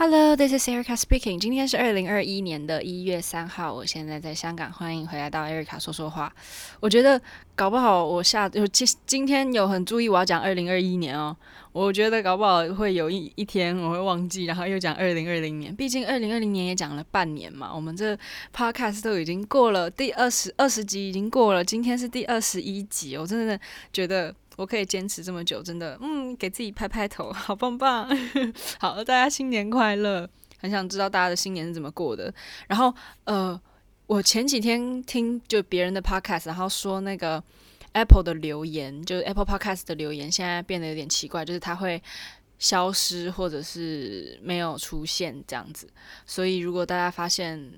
Hello，this is Erica speaking。今天是二零二一年的一月三号，我现在在香港，欢迎回来到 Erica 说说话。我觉得搞不好我下就今今天有很注意我要讲二零二一年哦。我觉得搞不好会有一一天我会忘记，然后又讲二零二零年。毕竟二零二零年也讲了半年嘛，我们这 Podcast 都已经过了第二十二十集，已经过了，今天是第二十一集，我真的觉得。我可以坚持这么久，真的，嗯，给自己拍拍头，好棒棒。好，大家新年快乐！很想知道大家的新年是怎么过的。然后，呃，我前几天听就别人的 podcast，然后说那个 Apple 的留言，就是 Apple Podcast 的留言，现在变得有点奇怪，就是它会消失或者是没有出现这样子。所以，如果大家发现，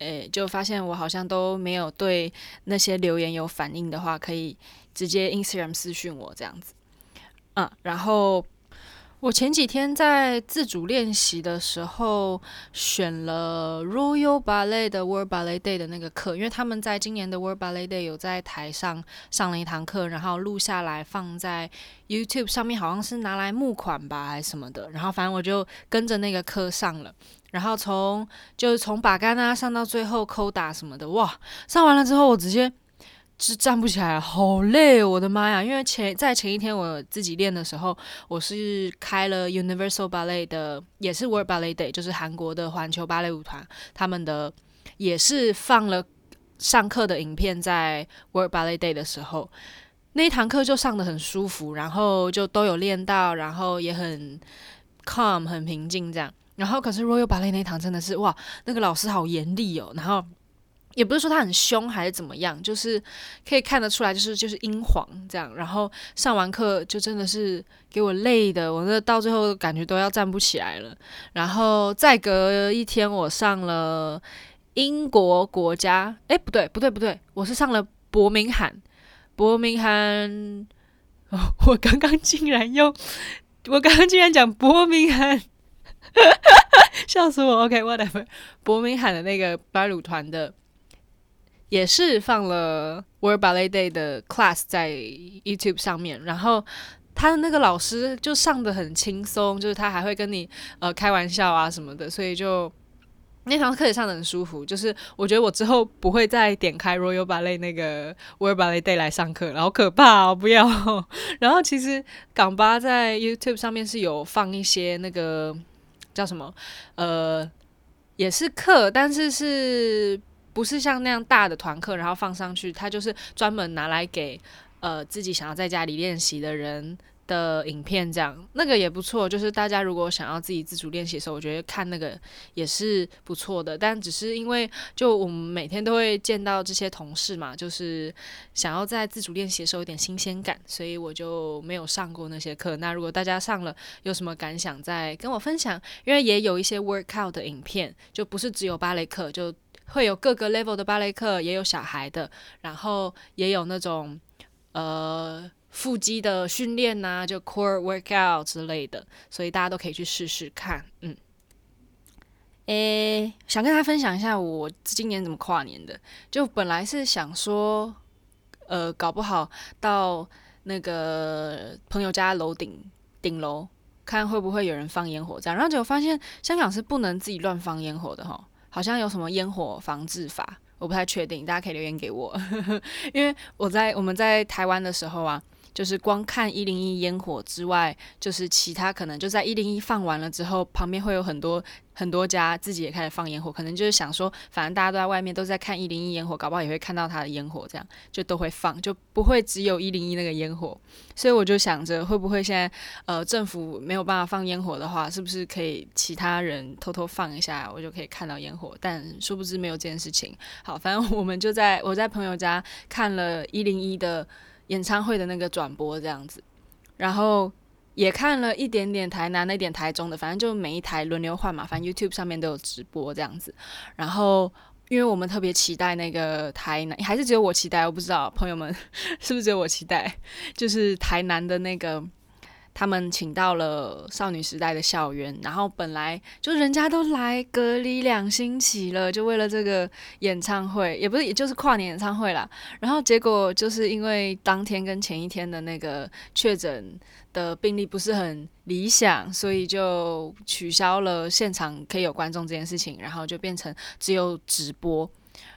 诶，就发现我好像都没有对那些留言有反应的话，可以。直接 Instagram 私讯我这样子，嗯，然后我前几天在自主练习的时候选了 Royal Ballet 的 World Ballet Day 的那个课，因为他们在今年的 World Ballet Day 有在台上上了一堂课，然后录下来放在 YouTube 上面，好像是拿来募款吧还是什么的，然后反正我就跟着那个课上了，然后从就是从把杆啊上到最后扣打什么的，哇，上完了之后我直接。是站不起来，好累，我的妈呀！因为前在前一天我自己练的时候，我是开了 Universal Ballet 的，也是 World Ballet Day，就是韩国的环球芭蕾舞团，他们的也是放了上课的影片在 World Ballet Day 的时候，那一堂课就上得很舒服，然后就都有练到，然后也很 calm 很平静这样。然后可是 Royal Ballet 那一堂真的是哇，那个老师好严厉哦，然后。也不是说他很凶还是怎么样，就是可以看得出来，就是就是阴黄这样。然后上完课就真的是给我累的，我那到最后感觉都要站不起来了。然后再隔一天，我上了英国国家，诶，不对不对不对，我是上了伯明翰，伯明翰。哦，我刚刚竟然用，我刚刚竟然讲伯明翰，笑死我。OK，whatever，伯明翰的那个芭鲁团的。也是放了 World Ballet Day 的 class 在 YouTube 上面，然后他的那个老师就上得很轻松，就是他还会跟你呃开玩笑啊什么的，所以就那堂课也上得很舒服。就是我觉得我之后不会再点开 Royal Ballet 那个 World Ballet Day 来上课，然后可怕哦，不要。然后其实港巴在 YouTube 上面是有放一些那个叫什么呃，也是课，但是是。不是像那样大的团课，然后放上去，它就是专门拿来给呃自己想要在家里练习的人的影片，这样那个也不错。就是大家如果想要自己自主练习的时候，我觉得看那个也是不错的。但只是因为就我们每天都会见到这些同事嘛，就是想要在自主练习的时候有点新鲜感，所以我就没有上过那些课。那如果大家上了有什么感想，再跟我分享。因为也有一些 workout 的影片，就不是只有芭蕾课，就。会有各个 level 的芭蕾课，也有小孩的，然后也有那种呃腹肌的训练呐，就 core workout 之类的，所以大家都可以去试试看。嗯，诶，想跟大家分享一下我今年怎么跨年的。就本来是想说，呃，搞不好到那个朋友家楼顶顶楼看会不会有人放烟火这样，然后结果发现香港是不能自己乱放烟火的哈。好像有什么烟火防治法，我不太确定，大家可以留言给我，因为我在我们在台湾的时候啊。就是光看一零一烟火之外，就是其他可能就在一零一放完了之后，旁边会有很多很多家自己也开始放烟火，可能就是想说，反正大家都在外面都在看一零一烟火，搞不好也会看到他的烟火，这样就都会放，就不会只有一零一那个烟火。所以我就想着，会不会现在呃政府没有办法放烟火的话，是不是可以其他人偷偷放一下，我就可以看到烟火？但殊不知没有这件事情。好，反正我们就在我在朋友家看了一零一的。演唱会的那个转播这样子，然后也看了一点点台南那点台中的，反正就每一台轮流换嘛，反正 YouTube 上面都有直播这样子。然后因为我们特别期待那个台南，还是只有我期待，我不知道朋友们 是不是只有我期待，就是台南的那个他们请到了少女时代的校园，然后本来就人家都来隔离两星期了，就为了这个演唱会，也不是，也就是跨年演唱会啦。然后结果就是因为当天跟前一天的那个确诊的病例不是很理想，所以就取消了现场可以有观众这件事情，然后就变成只有直播。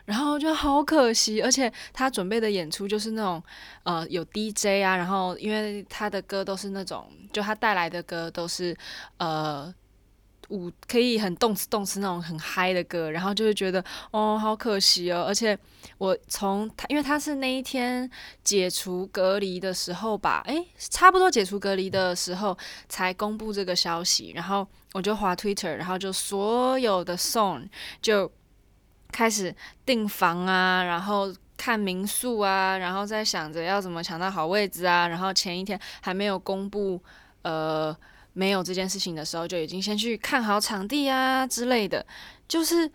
然后就好可惜，而且他准备的演出就是那种，呃，有 DJ 啊，然后因为他的歌都是那种，就他带来的歌都是，呃，舞可以很动次动次那种很嗨的歌，然后就会觉得，哦，好可惜哦。而且我从他，因为他是那一天解除隔离的时候吧，诶，差不多解除隔离的时候才公布这个消息，然后我就划 Twitter，然后就所有的 song 就。开始订房啊，然后看民宿啊，然后再想着要怎么抢到好位置啊，然后前一天还没有公布，呃，没有这件事情的时候，就已经先去看好场地啊之类的，就是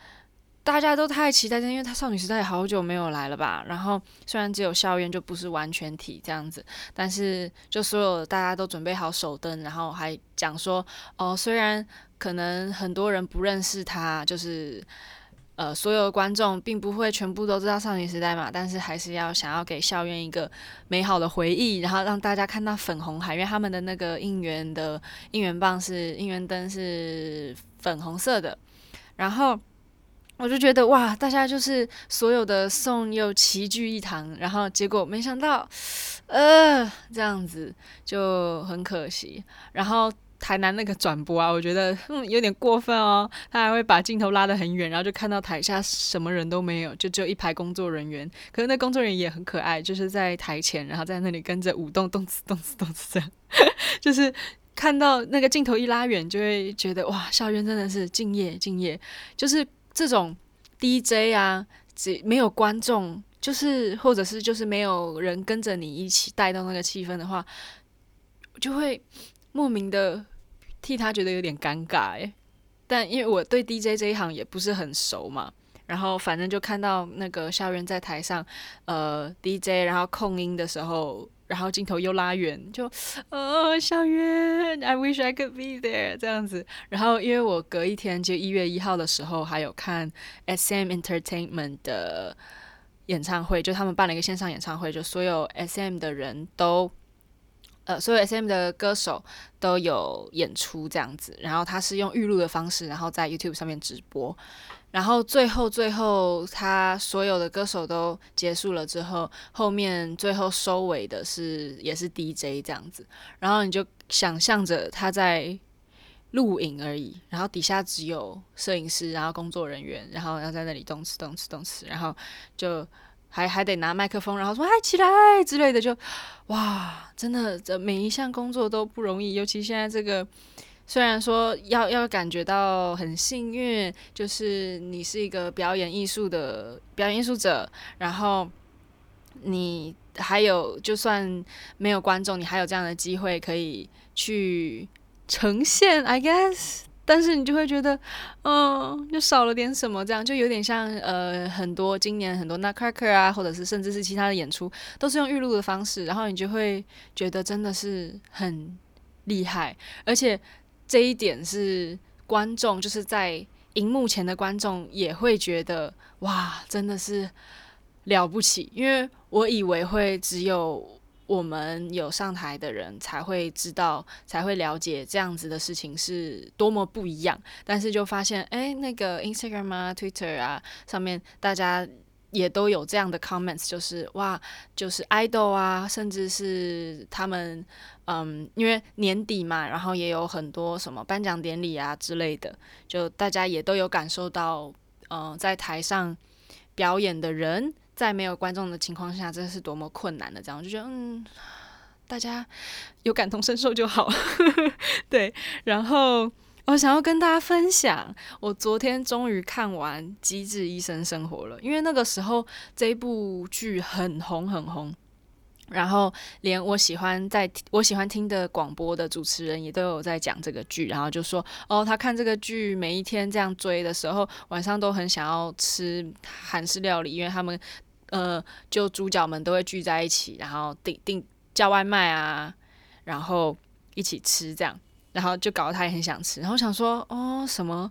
大家都太期待，因为他少女时代好久没有来了吧。然后虽然只有校园就不是完全体这样子，但是就所有大家都准备好手灯，然后还讲说，哦，虽然可能很多人不认识他，就是。呃，所有的观众并不会全部都知道少女时代嘛，但是还是要想要给校园一个美好的回忆，然后让大家看到粉红海，因为他们的那个应援的应援棒是应援灯是粉红色的，然后我就觉得哇，大家就是所有的送又齐聚一堂，然后结果没想到，呃，这样子就很可惜，然后。台南那个转播啊，我觉得嗯有点过分哦。他还会把镜头拉得很远，然后就看到台下什么人都没有，就只有一排工作人员。可是那工作人员也很可爱，就是在台前，然后在那里跟着舞动，动次动次动次这样。就是看到那个镜头一拉远，就会觉得哇，校园真的是敬业敬业。就是这种 DJ 啊，只没有观众，就是或者是就是没有人跟着你一起带动那个气氛的话，就会。莫名的替他觉得有点尴尬诶，但因为我对 DJ 这一行也不是很熟嘛，然后反正就看到那个校园在台上，呃，DJ 然后控音的时候，然后镜头又拉远，就呃校园，I wish I could be there 这样子。然后因为我隔一天就一月一号的时候还有看 SM Entertainment 的演唱会，就他们办了一个线上演唱会，就所有 SM 的人都。呃，所有 SM 的歌手都有演出这样子，然后他是用预录的方式，然后在 YouTube 上面直播，然后最后最后他所有的歌手都结束了之后，后面最后收尾的是也是 DJ 这样子，然后你就想象着他在录影而已，然后底下只有摄影师，然后工作人员，然后要在那里动词动词动词，然后就。还还得拿麦克风，然后说“嗨起来”之类的就，哇，真的这每一项工作都不容易。尤其现在这个，虽然说要要感觉到很幸运，就是你是一个表演艺术的表演艺术者，然后你还有就算没有观众，你还有这样的机会可以去呈现，I guess。但是你就会觉得，嗯，就少了点什么，这样就有点像呃，很多今年很多 Nutcracker 啊，或者是甚至是其他的演出，都是用预录的方式，然后你就会觉得真的是很厉害，而且这一点是观众就是在荧幕前的观众也会觉得哇，真的是了不起，因为我以为会只有。我们有上台的人才会知道，才会了解这样子的事情是多么不一样。但是就发现，哎，那个 Instagram 啊、Twitter 啊上面，大家也都有这样的 comments，就是哇，就是 idol 啊，甚至是他们，嗯，因为年底嘛，然后也有很多什么颁奖典礼啊之类的，就大家也都有感受到，嗯，在台上表演的人。在没有观众的情况下，这是多么困难的！这样我就觉得，嗯，大家有感同身受就好。对，然后我想要跟大家分享，我昨天终于看完《机智医生生活》了，因为那个时候这部剧很红很红，然后连我喜欢在我喜欢听的广播的主持人也都有在讲这个剧，然后就说哦，他看这个剧每一天这样追的时候，晚上都很想要吃韩式料理，因为他们。呃，就主角们都会聚在一起，然后订订叫外卖啊，然后一起吃这样，然后就搞得他也很想吃，然后想说哦什么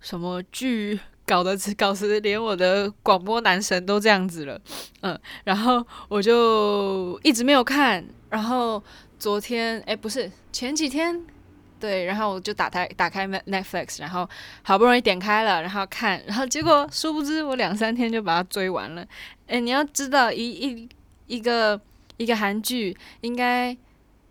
什么剧搞得搞得连我的广播男神都这样子了，嗯，然后我就一直没有看，然后昨天哎不是前几天。对，然后我就打开打开 Netflix，然后好不容易点开了，然后看，然后结果殊不知我两三天就把它追完了。诶，你要知道，一一一个一个韩剧应该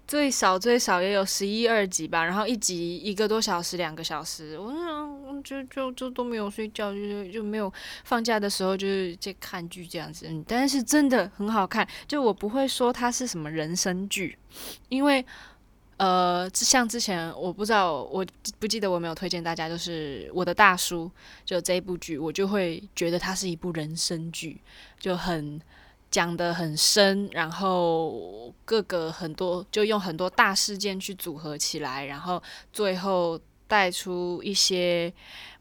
最少最少也有十一二集吧，然后一集一个多小时，两个小时，我想就就就都没有睡觉，就就没有放假的时候就是在看剧这样子。但是真的很好看，就我不会说它是什么人生剧，因为。呃，像之前我不知道，我不记得我没有推荐大家，就是我的大叔，就这一部剧，我就会觉得它是一部人生剧，就很讲得很深，然后各个很多就用很多大事件去组合起来，然后最后带出一些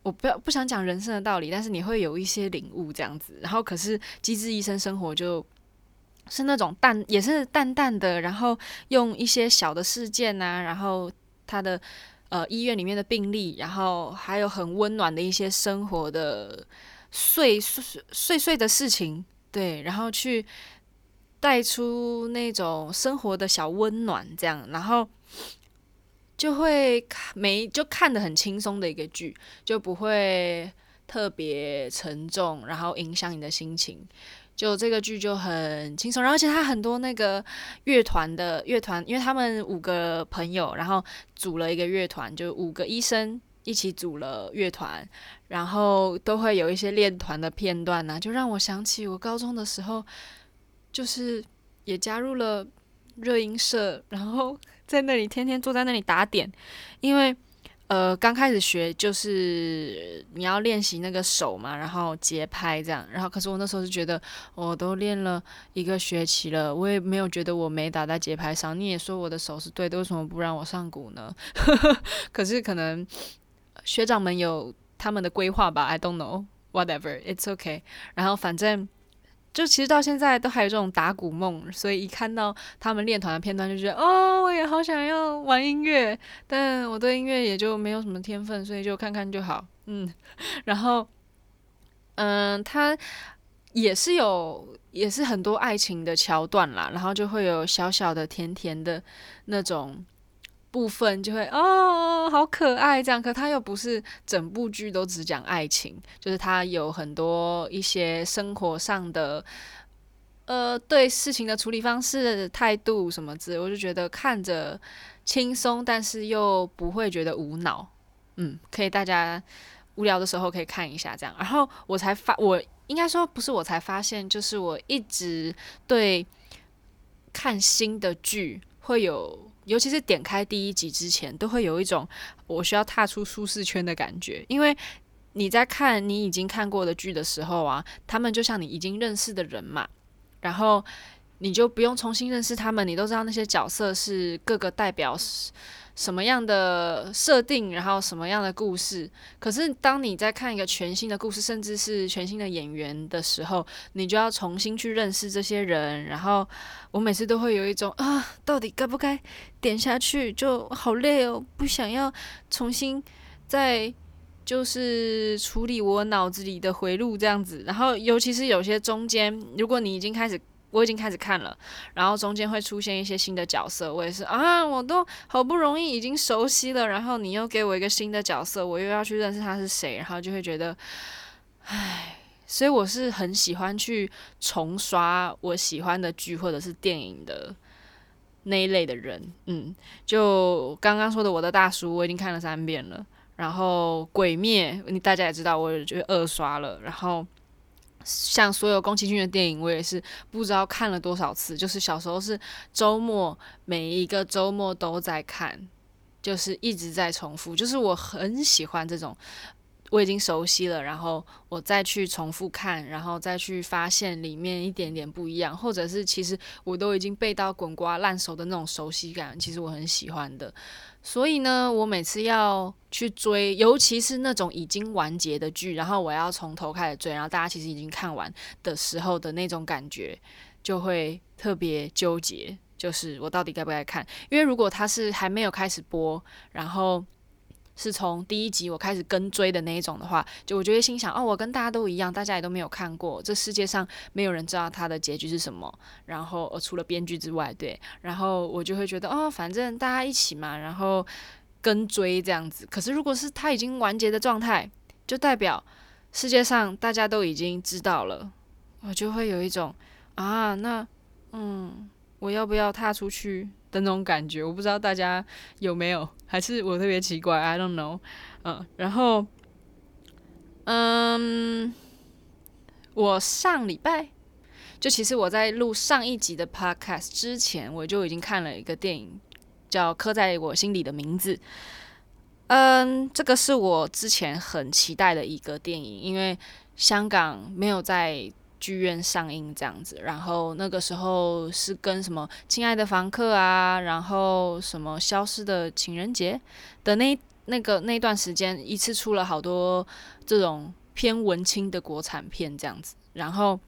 我不要不想讲人生的道理，但是你会有一些领悟这样子，然后可是《机智医生生活》就。是那种淡，也是淡淡的，然后用一些小的事件啊，然后他的呃医院里面的病例，然后还有很温暖的一些生活的碎碎碎碎的事情，对，然后去带出那种生活的小温暖，这样，然后就会看没就看得很轻松的一个剧，就不会特别沉重，然后影响你的心情。就这个剧就很轻松，然后而且他很多那个乐团的乐团，因为他们五个朋友，然后组了一个乐团，就五个医生一起组了乐团，然后都会有一些练团的片段呢、就让我想起我高中的时候，就是也加入了热音社，然后在那里天天坐在那里打点，因为。呃，刚开始学就是你要练习那个手嘛，然后节拍这样，然后可是我那时候是觉得我都练了一个学期了，我也没有觉得我没打在节拍上。你也说我的手是对的，为什么不让我上鼓呢？可是可能学长们有他们的规划吧，I don't know，whatever，it's okay。然后反正。就其实到现在都还有这种打鼓梦，所以一看到他们练团的片段，就觉得哦，我也好想要玩音乐，但我对音乐也就没有什么天分，所以就看看就好。嗯，然后，嗯，他也是有，也是很多爱情的桥段啦，然后就会有小小的甜甜的那种。部分就会哦，好可爱这样，可他又不是整部剧都只讲爱情，就是他有很多一些生活上的，呃，对事情的处理方式、态度什么之类，我就觉得看着轻松，但是又不会觉得无脑，嗯，可以大家无聊的时候可以看一下这样。然后我才发，我应该说不是我才发现，就是我一直对看新的剧会有。尤其是点开第一集之前，都会有一种我需要踏出舒适圈的感觉，因为你在看你已经看过的剧的时候啊，他们就像你已经认识的人嘛，然后你就不用重新认识他们，你都知道那些角色是各个代表什么样的设定，然后什么样的故事？可是当你在看一个全新的故事，甚至是全新的演员的时候，你就要重新去认识这些人。然后我每次都会有一种啊，到底该不该点下去？就好累哦，不想要重新再就是处理我脑子里的回路这样子。然后尤其是有些中间，如果你已经开始。我已经开始看了，然后中间会出现一些新的角色，我也是啊，我都好不容易已经熟悉了，然后你又给我一个新的角色，我又要去认识他是谁，然后就会觉得，唉，所以我是很喜欢去重刷我喜欢的剧或者是电影的那一类的人，嗯，就刚刚说的我的大叔，我已经看了三遍了，然后鬼灭，你大家也知道，我就二刷了，然后。像所有宫崎骏的电影，我也是不知道看了多少次。就是小时候是周末，每一个周末都在看，就是一直在重复。就是我很喜欢这种，我已经熟悉了，然后我再去重复看，然后再去发现里面一点点不一样，或者是其实我都已经背到滚瓜烂熟的那种熟悉感，其实我很喜欢的。所以呢，我每次要去追，尤其是那种已经完结的剧，然后我要从头开始追，然后大家其实已经看完的时候的那种感觉，就会特别纠结。就是我到底该不该看？因为如果他是还没有开始播，然后是从第一集我开始跟追的那一种的话，就我就会心想：哦，我跟大家都一样，大家也都没有看过，这世界上没有人知道他的结局是什么。然后，呃，除了编剧之外，对，然后我就会觉得：哦，反正大家一起嘛，然后跟追这样子。可是，如果是他已经完结的状态，就代表世界上大家都已经知道了，我就会有一种啊，那嗯。我要不要踏出去的那种感觉？我不知道大家有没有，还是我特别奇怪？I don't know。嗯，然后，嗯，我上礼拜就其实我在录上一集的 podcast 之前，我就已经看了一个电影，叫《刻在我心里的名字》。嗯，这个是我之前很期待的一个电影，因为香港没有在。剧院上映这样子，然后那个时候是跟什么《亲爱的房客》啊，然后什么《消失的情人节》的那那个那段时间，一次出了好多这种偏文青的国产片这样子，然后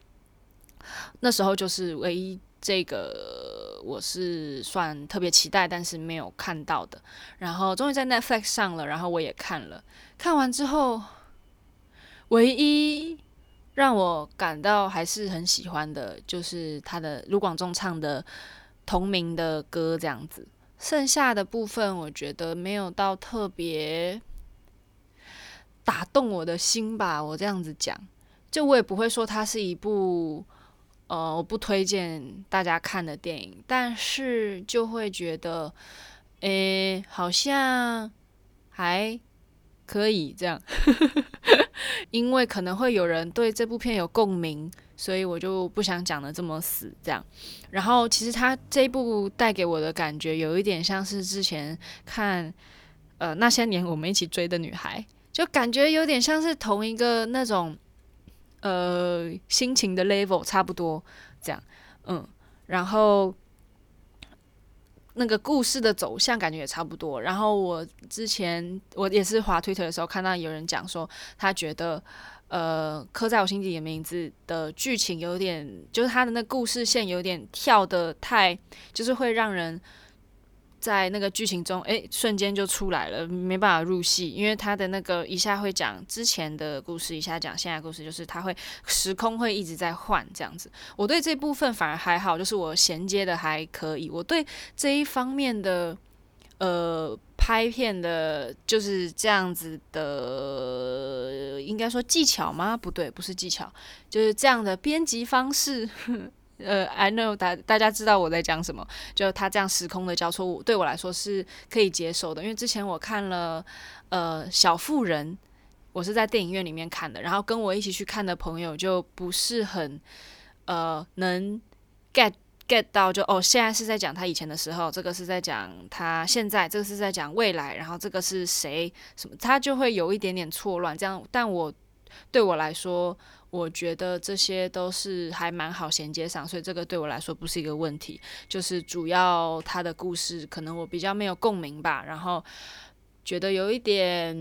那时候就是唯一这个我是算特别期待，但是没有看到的，然后终于在 Netflix 上了，然后我也看了，看完之后唯一。让我感到还是很喜欢的，就是他的卢广仲唱的同名的歌这样子。剩下的部分，我觉得没有到特别打动我的心吧。我这样子讲，就我也不会说它是一部呃我不推荐大家看的电影，但是就会觉得，诶，好像还可以这样。因为可能会有人对这部片有共鸣，所以我就不想讲得这么死这样。然后其实他这一部带给我的感觉有一点像是之前看呃那些年我们一起追的女孩，就感觉有点像是同一个那种呃心情的 level 差不多这样，嗯，然后。那个故事的走向感觉也差不多。然后我之前我也是滑 Twitter 的时候看到有人讲说，他觉得呃刻在我心底的名字的剧情有点，就是他的那故事线有点跳得太，就是会让人。在那个剧情中，诶，瞬间就出来了，没办法入戏，因为他的那个一下会讲之前的故事，一下讲现在故事，就是他会时空会一直在换这样子。我对这部分反而还好，就是我衔接的还可以。我对这一方面的呃拍片的，就是这样子的，应该说技巧吗？不对，不是技巧，就是这样的编辑方式。呃，I know 大大家知道我在讲什么，就他这样时空的交错，对我来说是可以接受的。因为之前我看了呃小妇人，我是在电影院里面看的，然后跟我一起去看的朋友就不是很呃能 get get 到就，就哦现在是在讲他以前的时候，这个是在讲他现在，这个是在讲未来，然后这个是谁什么，他就会有一点点错乱。这样，但我对我来说。我觉得这些都是还蛮好衔接上，所以这个对我来说不是一个问题。就是主要他的故事可能我比较没有共鸣吧，然后觉得有一点，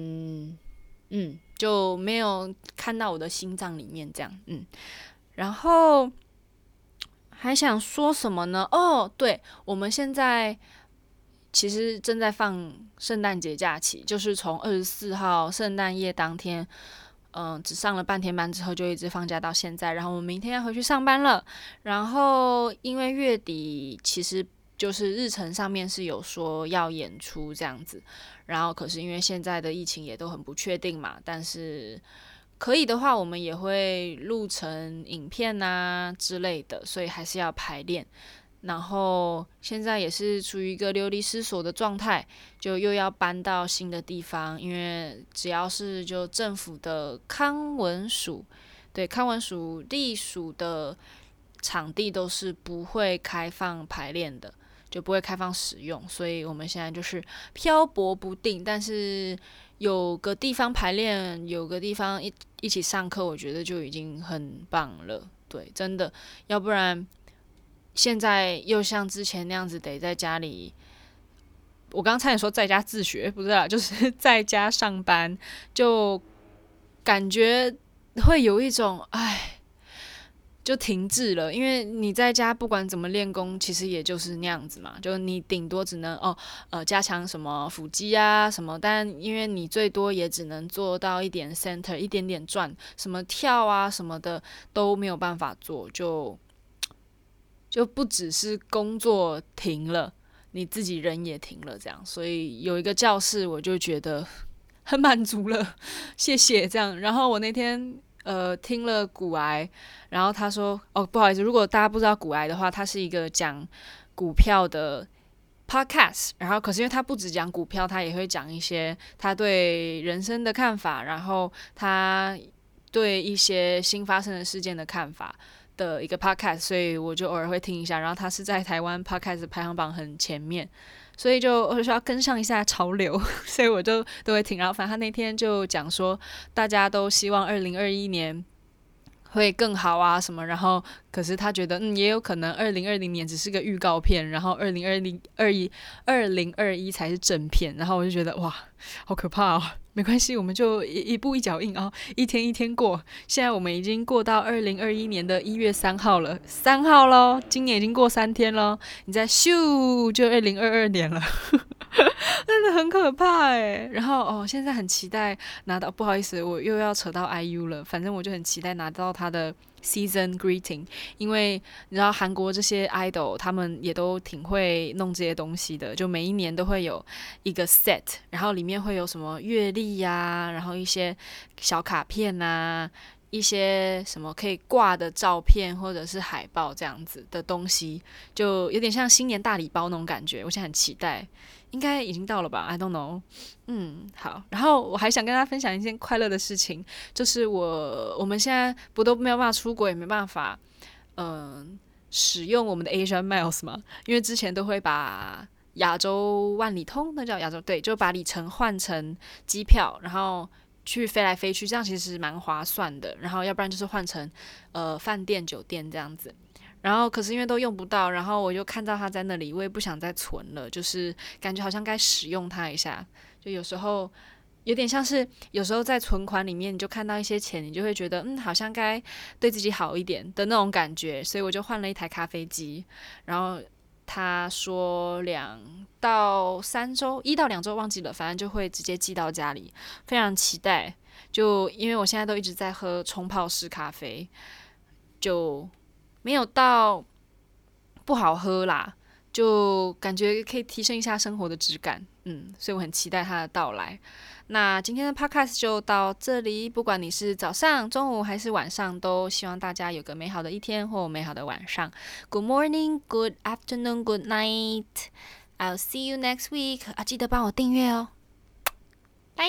嗯，就没有看到我的心脏里面这样，嗯。然后还想说什么呢？哦，对，我们现在其实正在放圣诞节假期，就是从二十四号圣诞夜当天。嗯，只上了半天班之后就一直放假到现在，然后我明天要回去上班了。然后因为月底其实就是日程上面是有说要演出这样子，然后可是因为现在的疫情也都很不确定嘛，但是可以的话我们也会录成影片啊之类的，所以还是要排练。然后现在也是处于一个流离失所的状态，就又要搬到新的地方，因为只要是就政府的康文署，对康文署隶属的场地都是不会开放排练的，就不会开放使用，所以我们现在就是漂泊不定，但是有个地方排练，有个地方一一起上课，我觉得就已经很棒了，对，真的，要不然。现在又像之前那样子，得在家里。我刚差点说在家自学，不是啊，就是 在家上班，就感觉会有一种，哎，就停滞了，因为你在家不管怎么练功，其实也就是那样子嘛。就你顶多只能哦，呃，加强什么腹肌啊什么，但因为你最多也只能做到一点 center，一点点转，什么跳啊什么的都没有办法做，就就不只是工作停了，你自己人也停了，这样。所以有一个教室，我就觉得很满足了，谢谢这样。然后我那天。呃，听了股癌，然后他说：“哦，不好意思，如果大家不知道股癌的话，他是一个讲股票的 podcast。然后，可是因为他不只讲股票，他也会讲一些他对人生的看法，然后他对一些新发生的事件的看法的一个 podcast，所以我就偶尔会听一下。然后他是在台湾 podcast 排行榜很前面。”所以就我就要跟上一下潮流，所以我就都会听。然后反正他那天就讲说，大家都希望二零二一年会更好啊什么。然后可是他觉得，嗯，也有可能二零二零年只是个预告片，然后二零二零二一二零二一才是正片。然后我就觉得哇，好可怕哦。没关系，我们就一一步一脚印啊，一天一天过。现在我们已经过到二零二一年的一月三号了，三号喽，今年已经过三天了。你再咻，就二零二二年了，真的很可怕哎。然后哦，现在很期待拿到，不好意思，我又要扯到 IU 了。反正我就很期待拿到他的。Season greeting，因为你知道韩国这些 idol 他们也都挺会弄这些东西的，就每一年都会有一个 set，然后里面会有什么月历呀，然后一些小卡片啊，一些什么可以挂的照片或者是海报这样子的东西，就有点像新年大礼包那种感觉，我现在很期待。应该已经到了吧？I don't know。嗯，好。然后我还想跟大家分享一件快乐的事情，就是我我们现在不都没有办法出国，也没办法，嗯、使用我们的 Asian Miles 嘛？因为之前都会把亚洲万里通，那叫亚洲对，就把里程换成机票，然后去飞来飞去，这样其实蛮划算的。然后要不然就是换成呃饭店酒店这样子。然后，可是因为都用不到，然后我就看到它在那里，我也不想再存了，就是感觉好像该使用它一下。就有时候有点像是，有时候在存款里面，你就看到一些钱，你就会觉得，嗯，好像该对自己好一点的那种感觉。所以我就换了一台咖啡机。然后他说两到三周，一到两周忘记了，反正就会直接寄到家里，非常期待。就因为我现在都一直在喝冲泡式咖啡，就。没有到不好喝啦，就感觉可以提升一下生活的质感，嗯，所以我很期待它的到来。那今天的 podcast 就到这里，不管你是早上、中午还是晚上，都希望大家有个美好的一天或美好的晚上。Good morning, good afternoon, good night. I'll see you next week. 啊，记得帮我订阅哦，拜。